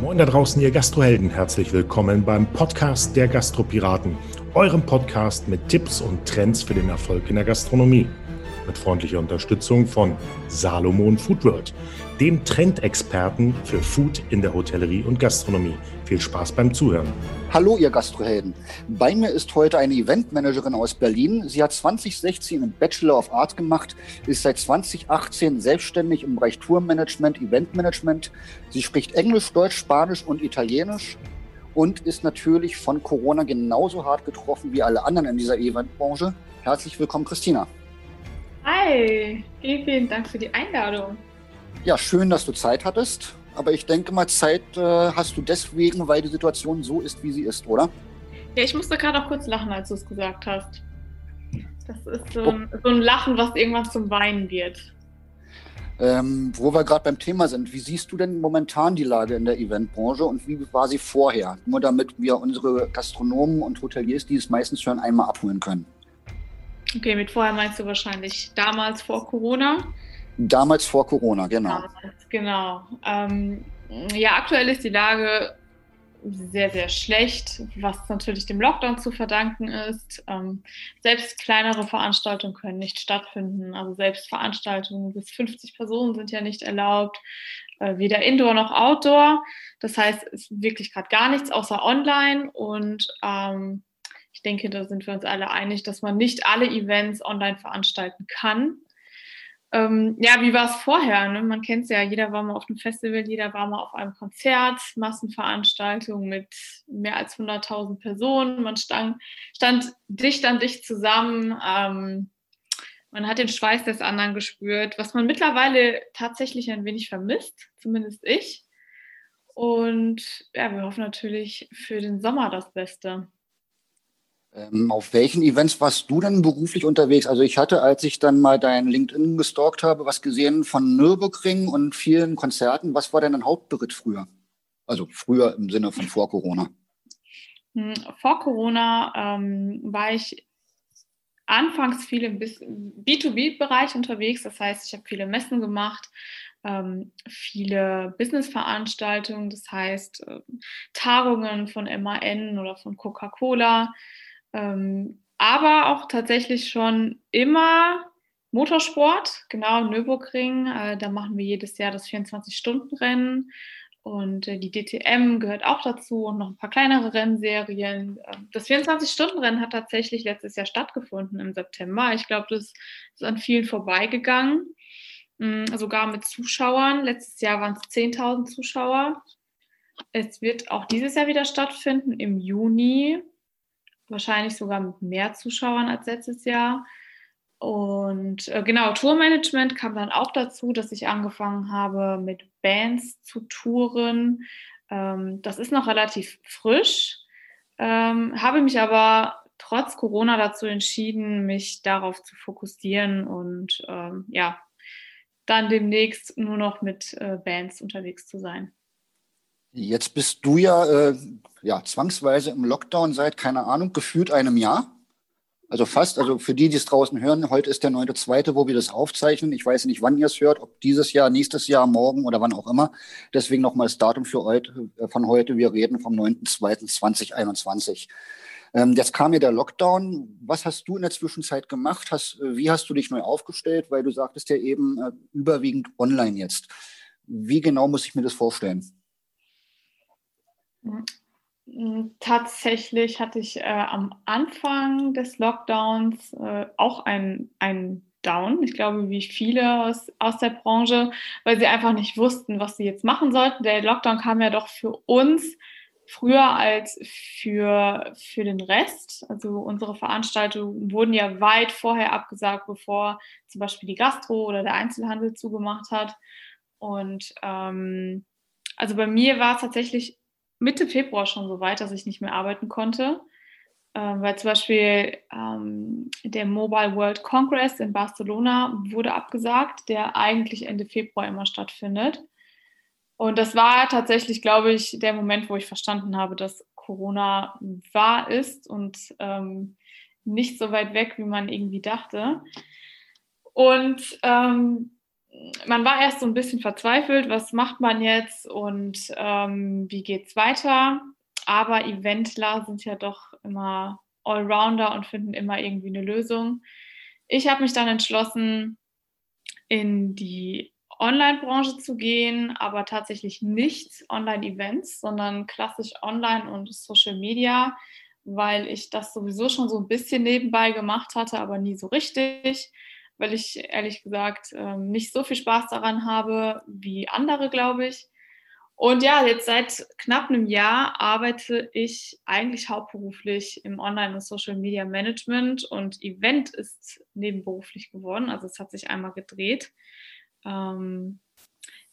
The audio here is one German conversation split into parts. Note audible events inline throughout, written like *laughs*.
Moin da draußen, ihr Gastrohelden. Herzlich willkommen beim Podcast der Gastropiraten, eurem Podcast mit Tipps und Trends für den Erfolg in der Gastronomie. Mit freundlicher Unterstützung von Salomon Foodworld, dem Trendexperten für Food in der Hotellerie und Gastronomie. Viel Spaß beim Zuhören. Hallo, ihr Gastrohelden. Bei mir ist heute eine Eventmanagerin aus Berlin. Sie hat 2016 einen Bachelor of Arts gemacht, ist seit 2018 selbstständig im Bereich Tourmanagement, Eventmanagement. Sie spricht Englisch, Deutsch, Spanisch und Italienisch und ist natürlich von Corona genauso hart getroffen wie alle anderen in dieser Eventbranche. Herzlich willkommen, Christina. Hi, vielen, vielen Dank für die Einladung. Ja, schön, dass du Zeit hattest. Aber ich denke mal, Zeit äh, hast du deswegen, weil die Situation so ist, wie sie ist, oder? Ja, ich musste gerade auch kurz lachen, als du es gesagt hast. Das ist so ein, so ein Lachen, was irgendwann zum Weinen wird. Ähm, wo wir gerade beim Thema sind, wie siehst du denn momentan die Lage in der Eventbranche und wie war sie vorher? Nur damit wir unsere Gastronomen und Hoteliers, die es meistens schon einmal abholen können. Okay, mit vorher meinst du wahrscheinlich damals vor Corona? Damals vor Corona, genau. Damals, genau. Ähm, ja, aktuell ist die Lage sehr, sehr schlecht, was natürlich dem Lockdown zu verdanken ist. Ähm, selbst kleinere Veranstaltungen können nicht stattfinden. Also selbst Veranstaltungen bis 50 Personen sind ja nicht erlaubt, äh, weder Indoor noch Outdoor. Das heißt, es ist wirklich gerade gar nichts außer online. Und ähm, ich denke, da sind wir uns alle einig, dass man nicht alle Events online veranstalten kann. Ähm, ja, wie war es vorher? Ne? Man kennt es ja, jeder war mal auf einem Festival, jeder war mal auf einem Konzert, Massenveranstaltung mit mehr als 100.000 Personen. Man stand, stand dicht an dicht zusammen. Ähm, man hat den Schweiß des anderen gespürt, was man mittlerweile tatsächlich ein wenig vermisst, zumindest ich. Und ja, wir hoffen natürlich für den Sommer das Beste. Ähm, auf welchen Events warst du denn beruflich unterwegs? Also ich hatte, als ich dann mal dein LinkedIn gestalkt habe, was gesehen von Nürburgring und vielen Konzerten. Was war denn dein Hauptberitt früher? Also früher im Sinne von vor Corona. Hm, vor Corona ähm, war ich anfangs viel im B2B-Bereich unterwegs. Das heißt, ich habe viele Messen gemacht, ähm, viele Business-Veranstaltungen, das heißt äh, Tagungen von MAN oder von Coca-Cola, ähm, aber auch tatsächlich schon immer Motorsport, genau, Nürburgring. Äh, da machen wir jedes Jahr das 24-Stunden-Rennen. Und äh, die DTM gehört auch dazu und noch ein paar kleinere Rennserien. Ähm, das 24-Stunden-Rennen hat tatsächlich letztes Jahr stattgefunden im September. Ich glaube, das ist an vielen vorbeigegangen, mh, mm, sogar mit Zuschauern. Letztes Jahr waren es 10.000 Zuschauer. Es wird auch dieses Jahr wieder stattfinden im Juni wahrscheinlich sogar mit mehr Zuschauern als letztes Jahr. Und äh, genau, Tourmanagement kam dann auch dazu, dass ich angefangen habe, mit Bands zu touren. Ähm, das ist noch relativ frisch, ähm, habe mich aber trotz Corona dazu entschieden, mich darauf zu fokussieren und ähm, ja, dann demnächst nur noch mit äh, Bands unterwegs zu sein. Jetzt bist du ja, äh, ja zwangsweise im Lockdown seit, keine Ahnung, gefühlt einem Jahr. Also fast, also für die, die es draußen hören, heute ist der 9.2., wo wir das aufzeichnen. Ich weiß nicht, wann ihr es hört, ob dieses Jahr, nächstes Jahr, morgen oder wann auch immer. Deswegen nochmal das Datum für heute, äh, von heute. Wir reden vom 9.2.2021. Ähm, jetzt kam ja der Lockdown. Was hast du in der Zwischenzeit gemacht? Hast, äh, wie hast du dich neu aufgestellt? Weil du sagtest ja eben äh, überwiegend online jetzt. Wie genau muss ich mir das vorstellen? Hm, tatsächlich hatte ich äh, am Anfang des Lockdowns äh, auch einen, Down. Ich glaube, wie viele aus, aus der Branche, weil sie einfach nicht wussten, was sie jetzt machen sollten. Der Lockdown kam ja doch für uns früher als für, für den Rest. Also unsere Veranstaltungen wurden ja weit vorher abgesagt, bevor zum Beispiel die Gastro oder der Einzelhandel zugemacht hat. Und ähm, also bei mir war es tatsächlich Mitte Februar schon so weit, dass ich nicht mehr arbeiten konnte, äh, weil zum Beispiel ähm, der Mobile World Congress in Barcelona wurde abgesagt, der eigentlich Ende Februar immer stattfindet. Und das war tatsächlich, glaube ich, der Moment, wo ich verstanden habe, dass Corona wahr ist und ähm, nicht so weit weg, wie man irgendwie dachte. Und ähm, man war erst so ein bisschen verzweifelt, was macht man jetzt und ähm, wie es weiter. Aber Eventler sind ja doch immer Allrounder und finden immer irgendwie eine Lösung. Ich habe mich dann entschlossen, in die Online-Branche zu gehen, aber tatsächlich nicht Online-Events, sondern klassisch Online und Social Media, weil ich das sowieso schon so ein bisschen nebenbei gemacht hatte, aber nie so richtig, weil ich ehrlich gesagt ähm, nicht so viel Spaß daran habe wie andere, glaube ich. Und ja, jetzt seit knapp einem Jahr arbeite ich eigentlich hauptberuflich im Online- und Social Media Management und Event ist nebenberuflich geworden. Also es hat sich einmal gedreht. Ähm,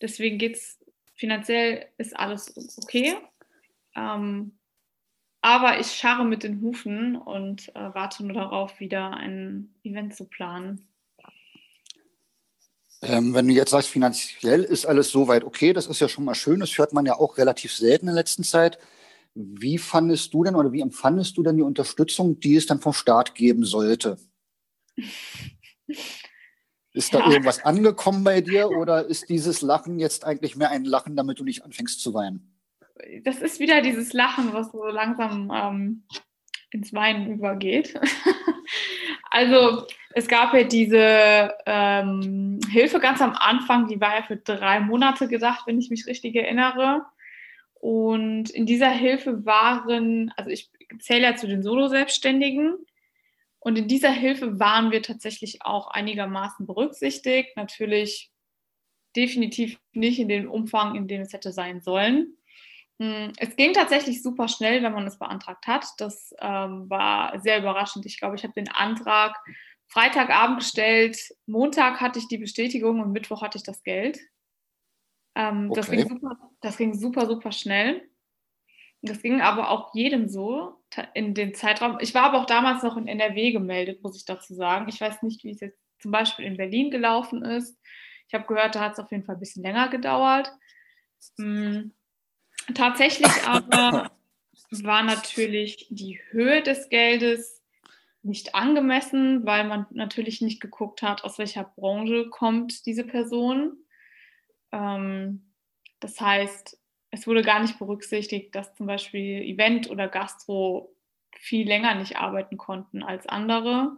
deswegen geht es finanziell, ist alles okay. Ähm, aber ich scharre mit den Hufen und äh, warte nur darauf, wieder ein Event zu planen. Ähm, wenn du jetzt sagst, finanziell ist alles soweit okay, das ist ja schon mal schön, das hört man ja auch relativ selten in der letzten Zeit. Wie fandest du denn oder wie empfandest du denn die Unterstützung, die es dann vom Staat geben sollte? Ist da ja. irgendwas angekommen bei dir oder ist dieses Lachen jetzt eigentlich mehr ein Lachen, damit du nicht anfängst zu weinen? Das ist wieder dieses Lachen, was so langsam ähm, ins Weinen übergeht. *laughs* also es gab ja diese ähm, Hilfe ganz am Anfang, die war ja für drei Monate gedacht, wenn ich mich richtig erinnere. Und in dieser Hilfe waren, also ich zähle ja zu den Solo-Selbstständigen, und in dieser Hilfe waren wir tatsächlich auch einigermaßen berücksichtigt. Natürlich definitiv nicht in dem Umfang, in dem es hätte sein sollen. Hm, es ging tatsächlich super schnell, wenn man es beantragt hat. Das ähm, war sehr überraschend. Ich glaube, ich habe den Antrag Freitagabend gestellt, Montag hatte ich die Bestätigung und Mittwoch hatte ich das Geld. Ähm, okay. das, ging super, das ging super, super schnell. Das ging aber auch jedem so in den Zeitraum. Ich war aber auch damals noch in NRW gemeldet, muss ich dazu sagen. Ich weiß nicht, wie es jetzt zum Beispiel in Berlin gelaufen ist. Ich habe gehört, da hat es auf jeden Fall ein bisschen länger gedauert. Hm. Tatsächlich *laughs* aber war natürlich die Höhe des Geldes nicht angemessen, weil man natürlich nicht geguckt hat, aus welcher Branche kommt diese Person. Ähm, das heißt, es wurde gar nicht berücksichtigt, dass zum Beispiel Event oder Gastro viel länger nicht arbeiten konnten als andere.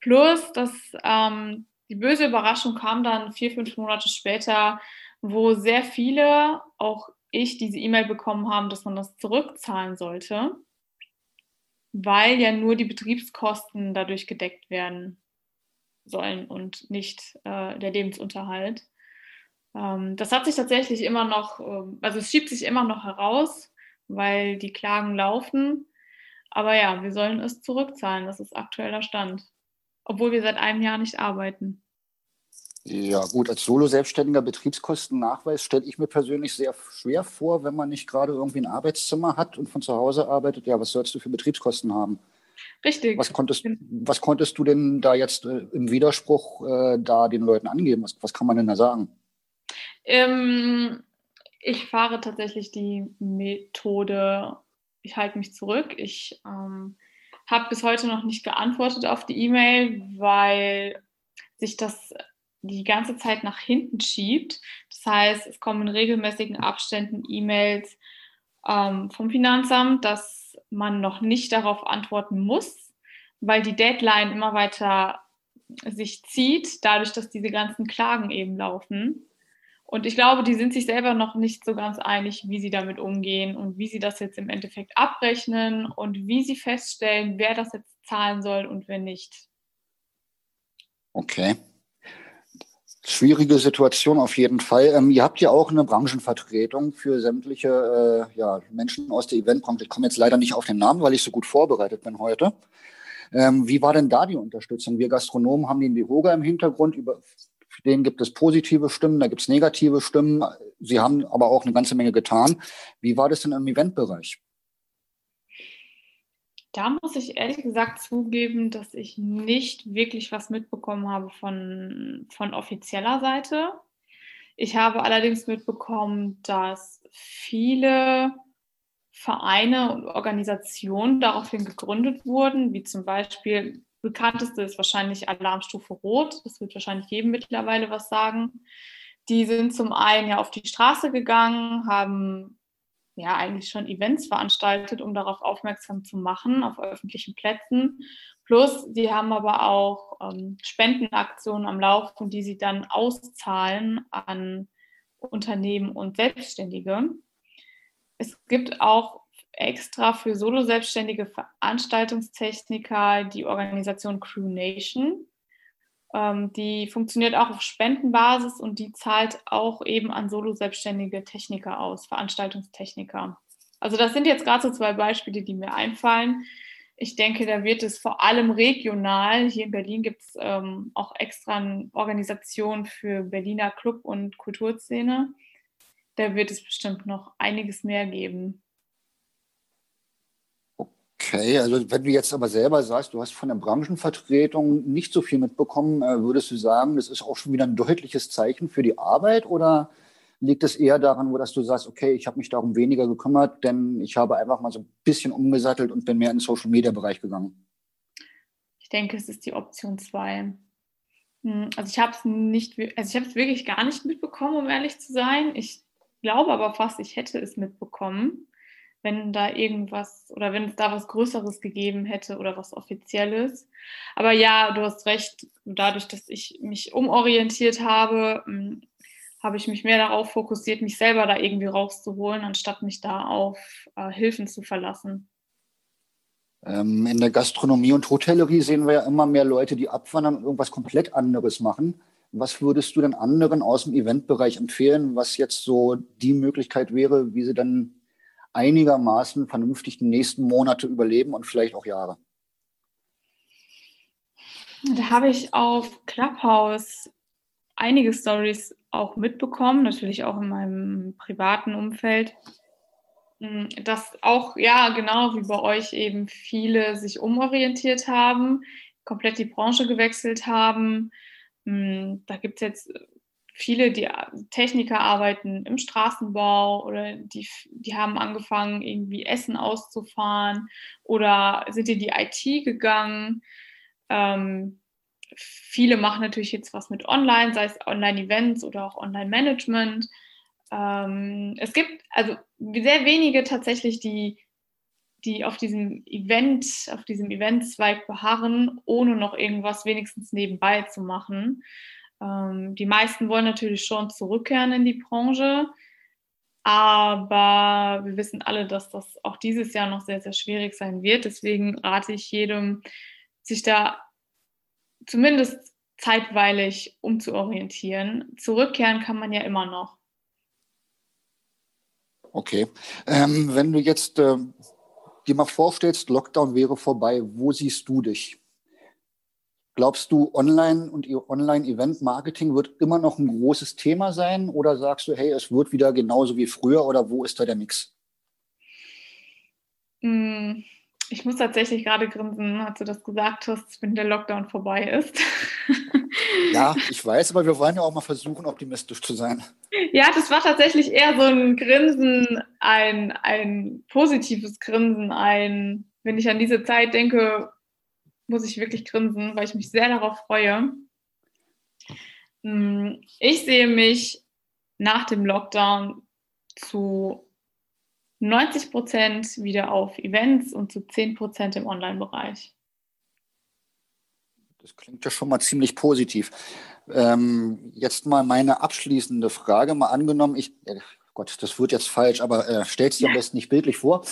Plus, dass ähm, die böse Überraschung kam dann vier, fünf Monate später, wo sehr viele, auch ich, diese E-Mail bekommen haben, dass man das zurückzahlen sollte, weil ja nur die Betriebskosten dadurch gedeckt werden sollen und nicht äh, der Lebensunterhalt. Ähm, das hat sich tatsächlich immer noch, ähm, also es schiebt sich immer noch heraus, weil die Klagen laufen. Aber ja, wir sollen es zurückzahlen. Das ist aktueller Stand. Obwohl wir seit einem Jahr nicht arbeiten. Ja, gut, als Solo-Selbstständiger Betriebskostennachweis stelle ich mir persönlich sehr schwer vor, wenn man nicht gerade irgendwie ein Arbeitszimmer hat und von zu Hause arbeitet. Ja, was sollst du für Betriebskosten haben? Richtig. Was konntest, was konntest du denn da jetzt äh, im Widerspruch äh, da den Leuten angeben? Was, was kann man denn da sagen? Ähm, ich fahre tatsächlich die Methode, ich halte mich zurück. Ich ähm, habe bis heute noch nicht geantwortet auf die E-Mail, weil sich das die ganze Zeit nach hinten schiebt. Das heißt, es kommen in regelmäßigen Abständen E-Mails ähm, vom Finanzamt, dass man noch nicht darauf antworten muss, weil die Deadline immer weiter sich zieht, dadurch, dass diese ganzen Klagen eben laufen. Und ich glaube, die sind sich selber noch nicht so ganz einig, wie sie damit umgehen und wie sie das jetzt im Endeffekt abrechnen und wie sie feststellen, wer das jetzt zahlen soll und wer nicht. Okay. Schwierige Situation auf jeden Fall. Ähm, ihr habt ja auch eine Branchenvertretung für sämtliche äh, ja, Menschen aus der Eventbranche. Ich komme jetzt leider nicht auf den Namen, weil ich so gut vorbereitet bin heute. Ähm, wie war denn da die Unterstützung? Wir Gastronomen haben den Viroga im Hintergrund. Über den gibt es positive Stimmen, da gibt es negative Stimmen. Sie haben aber auch eine ganze Menge getan. Wie war das denn im Eventbereich? Da muss ich ehrlich gesagt zugeben, dass ich nicht wirklich was mitbekommen habe von, von offizieller Seite. Ich habe allerdings mitbekommen, dass viele Vereine und Organisationen daraufhin gegründet wurden, wie zum Beispiel bekannteste ist wahrscheinlich Alarmstufe Rot. Das wird wahrscheinlich jedem mittlerweile was sagen. Die sind zum einen ja auf die Straße gegangen, haben ja eigentlich schon Events veranstaltet, um darauf aufmerksam zu machen, auf öffentlichen Plätzen. Plus, die haben aber auch ähm, Spendenaktionen am Laufen, die sie dann auszahlen an Unternehmen und Selbstständige. Es gibt auch extra für Solo-Selbstständige Veranstaltungstechniker die Organisation Crew Nation. Ähm, die funktioniert auch auf Spendenbasis und die zahlt auch eben an Solo-Selbstständige Techniker aus, Veranstaltungstechniker. Also das sind jetzt gerade so zwei Beispiele, die mir einfallen. Ich denke, da wird es vor allem regional, hier in Berlin gibt es ähm, auch extra Organisationen für Berliner Club- und Kulturszene. Da wird es bestimmt noch einiges mehr geben. Okay, also wenn du jetzt aber selber sagst, du hast von der Branchenvertretung nicht so viel mitbekommen, äh, würdest du sagen, das ist auch schon wieder ein deutliches Zeichen für die Arbeit oder liegt es eher daran, dass du sagst, okay, ich habe mich darum weniger gekümmert, denn ich habe einfach mal so ein bisschen umgesattelt und bin mehr in den Social Media Bereich gegangen? Ich denke, es ist die Option 2. Hm, also ich habe es nicht, also ich habe es wirklich gar nicht mitbekommen, um ehrlich zu sein. Ich glaube aber fast, ich hätte es mitbekommen wenn da irgendwas oder wenn es da was Größeres gegeben hätte oder was Offizielles. Aber ja, du hast recht, dadurch, dass ich mich umorientiert habe, hm, habe ich mich mehr darauf fokussiert, mich selber da irgendwie rauszuholen, anstatt mich da auf äh, Hilfen zu verlassen. Ähm, in der Gastronomie und Hotellerie sehen wir ja immer mehr Leute, die abwandern und irgendwas komplett anderes machen. Was würdest du denn anderen aus dem Eventbereich empfehlen, was jetzt so die Möglichkeit wäre, wie sie dann einigermaßen vernünftig die nächsten Monate überleben und vielleicht auch Jahre? Da habe ich auf Clubhouse einige Stories auch mitbekommen, natürlich auch in meinem privaten Umfeld, hm, dass auch, ja, genau wie bei euch eben viele sich umorientiert haben, komplett die Branche gewechselt haben. Hm, da gibt es jetzt viele, die Techniker arbeiten im Straßenbau oder die, die haben angefangen, irgendwie Essen auszufahren oder sind in die IT gegangen. Ähm, viele machen natürlich jetzt was mit Online, sei es Online-Events oder auch Online-Management. Ähm, es gibt also sehr wenige tatsächlich, die, die auf diesem Event, auf diesem Eventzweig beharren, ohne noch irgendwas wenigstens nebenbei zu machen. Ähm, die meisten wollen natürlich schon zurückkehren in die Branche, aber wir wissen alle, dass das auch dieses Jahr noch sehr, sehr schwierig sein wird. Deswegen rate ich jedem, sich da zumindest zeitweilig umzuorientieren. Zurückkehren kann man ja immer noch. Okay. Ähm, wenn du jetzt äh, dir mal vorstellst, Lockdown wäre vorbei, wo siehst du dich? Glaubst du, Online und Online-Event-Marketing wird immer noch ein großes Thema sein oder sagst du, hey, es wird wieder genauso wie früher oder wo ist da der Mix? Hm, ich muss tatsächlich gerade grinsen, als du das gesagt hast, wenn der Lockdown vorbei ist. *laughs* Ja, ich weiß, aber wir wollen ja auch mal versuchen, optimistisch zu sein. Ja, das war tatsächlich eher so ein Grinsen, ein, ein positives Grinsen, ein, wenn ich an diese Zeit denke, muss ich wirklich grinsen, weil ich mich sehr darauf freue. Mm, ich sehe mich nach dem Lockdown zu 90 Prozent wieder auf Events und zu 10 Prozent im Online-Bereich. Das klingt ja schon mal ziemlich positiv. Ähm, jetzt mal meine abschließende Frage. Mal angenommen, ich, Gott, das wird jetzt falsch, aber äh, stellt sich am besten nicht bildlich vor.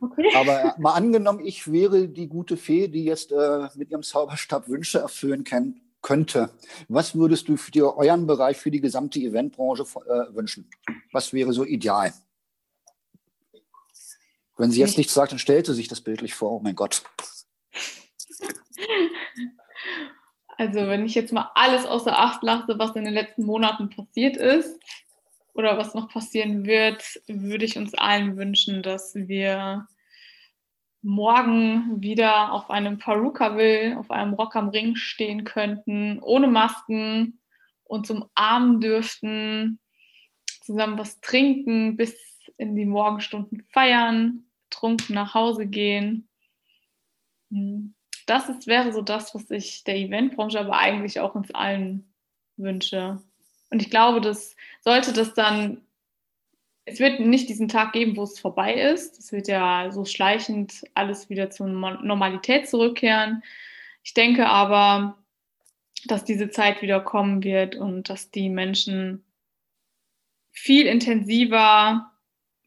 Okay. Aber äh, mal angenommen, ich wäre die gute Fee, die jetzt äh, mit ihrem Zauberstab Wünsche erfüllen kann, könnte. Was würdest du für die, euren Bereich, für die gesamte Eventbranche äh, wünschen? Was wäre so ideal? Wenn sie jetzt nichts sagt, dann stellt sie sich das bildlich vor. Oh mein Gott. Also, wenn ich jetzt mal alles außer Acht lasse, was in den letzten Monaten passiert ist, oder was noch passieren wird, würde ich uns allen wünschen, dass wir morgen wieder auf einem Perukaville, auf einem Rock am Ring stehen könnten, ohne Masken und zum Armen dürften, zusammen was trinken, bis in die Morgenstunden feiern, trunken nach Hause gehen. Hm. das ist, wäre so das, was ich der Eventbranche, aber eigentlich auch uns allen wünsche. Und ich glaube, das sollte das dann, es wird nicht diesen Tag geben, wo es vorbei ist. Es wird ja so schleichend alles wieder zur Normalität zurückkehren. Ich denke aber, dass diese Zeit wieder kommen wird und dass die Menschen viel intensiver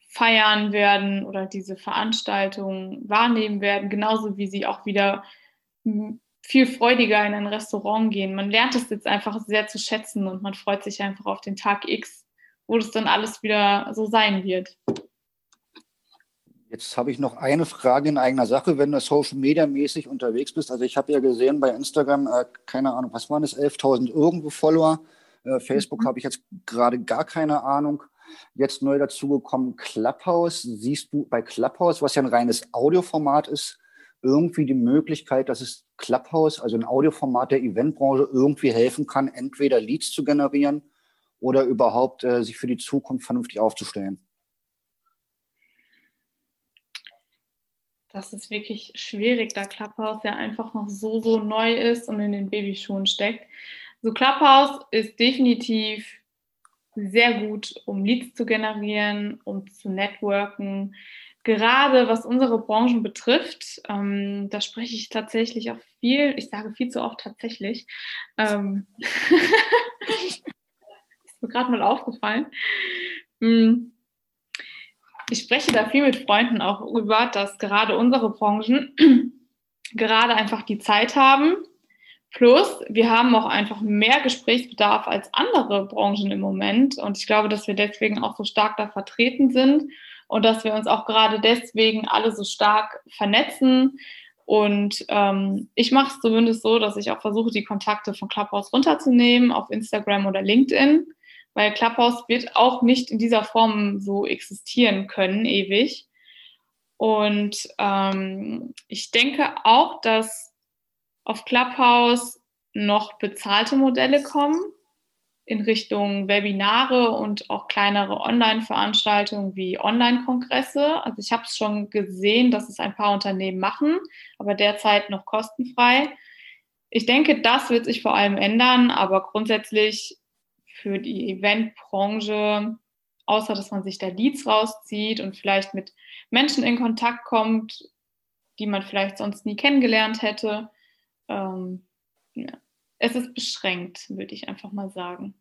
feiern werden oder diese Veranstaltungen wahrnehmen werden, genauso wie sie auch wieder viel freudiger in ein Restaurant gehen. Man lernt es jetzt einfach sehr zu schätzen und man freut sich einfach auf den Tag X, wo das dann alles wieder so sein wird. Jetzt habe ich noch eine Frage in eigener Sache, wenn du Social Media mäßig unterwegs bist. Also ich habe ja gesehen bei Instagram, äh, keine Ahnung, was waren das, 11.000 irgendwo Follower. Äh, Facebook mhm. habe ich jetzt gerade gar keine Ahnung. Jetzt neu dazugekommen Clubhouse. Siehst du bei Clubhouse, was ja ein reines Audioformat ist, irgendwie die Möglichkeit, dass es Clubhouse, also ein Audioformat der Eventbranche, irgendwie helfen kann, entweder Leads zu generieren oder überhaupt äh, sich für die Zukunft vernünftig aufzustellen? Das ist wirklich schwierig, da Clubhouse ja einfach noch so, so neu ist und in den Babyschuhen steckt. So Clubhouse ist definitiv sehr gut, um Leads zu generieren, um zu networken, gerade was unsere Branchen betrifft, ähm, da spreche ich tatsächlich auch viel, ich sage viel zu oft tatsächlich. Ähm, *laughs* ist mir gerade mal aufgefallen. Hm. Ich spreche da viel mit Freunden auch über, dass gerade unsere Branchen *clears throat* gerade einfach die Zeit haben. Plus, wir haben auch einfach mehr Gesprächsbedarf als andere Branchen im Moment. Und ich glaube, dass wir deswegen auch so stark da vertreten sind und dass wir uns auch gerade deswegen alle so stark vernetzen. Und ähm, ich mache es zumindest so, dass ich auch versuche, die Kontakte von Clubhouse runterzunehmen auf Instagram oder LinkedIn, weil Clubhouse wird auch nicht in dieser Form so existieren können, ewig. Und ähm, ich denke auch, dass auf Clubhouse noch bezahlte Modelle kommen in Richtung Webinare und auch kleinere Online-Veranstaltungen wie Online-Kongresse. Also ich habe es schon gesehen, dass es ein paar Unternehmen machen, aber derzeit noch kostenfrei. Ich denke, das wird sich vor allem ändern, aber grundsätzlich für die Eventbranche, außer dass man sich da Leads rauszieht und vielleicht mit Menschen in Kontakt kommt, die man vielleicht sonst nie kennengelernt hätte, ähm, ja es ist beschränkt, würde ich einfach mal sagen.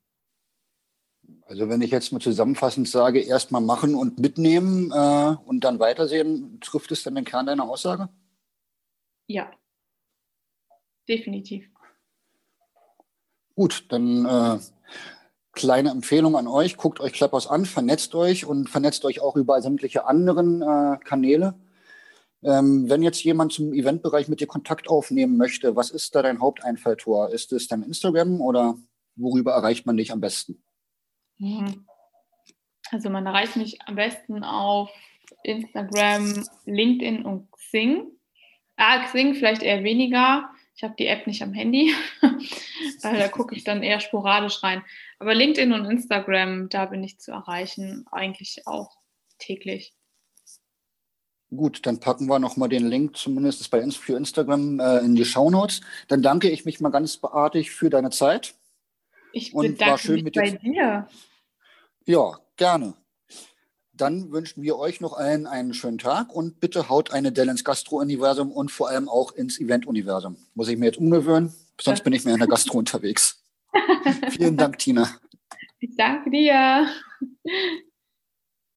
Also wenn ich jetzt mal zusammenfassend sage, erstmal machen und mitnehmen äh, und dann weitersehen, trifft es dann den Kern deiner Aussage? Ja, definitiv. Gut, dann äh, kleine Empfehlung an euch. Guckt euch Clubhouse an, vernetzt euch und vernetzt euch auch über sämtliche anderen äh, Kanäle. Ähm, wenn jetzt jemand zum Eventbereich mit dir Kontakt aufnehmen möchte, was ist da dein Haupteinfalltor? Ist es dein Instagram oder worüber erreicht man dich am besten? Mhm. Also man erreicht mich am besten auf Instagram, LinkedIn und Xing. Ah, Xing vielleicht eher weniger. Ich habe die App nicht am Handy, *laughs* weil da gucke ich dann eher sporadisch rein. Aber LinkedIn und Instagram, da bin ich zu erreichen, eigentlich auch täglich. Gut, dann packen wir nochmal den Link, zumindest bei uns für Instagram, äh, in die Shownotes. Dann danke ich mich mal ganz beartig für deine Zeit. Ich und war schön mit bei dir. Ja, gerne. Dann wünschen wir euch noch allen einen schönen Tag und bitte haut eine Dell ins Gastro-Universum und vor allem auch ins Event-Universum. Muss ich mir jetzt umgewöhnen, sonst bin ich mehr in der Gastro unterwegs. *laughs* Vielen Dank, Tina. Ich danke dir.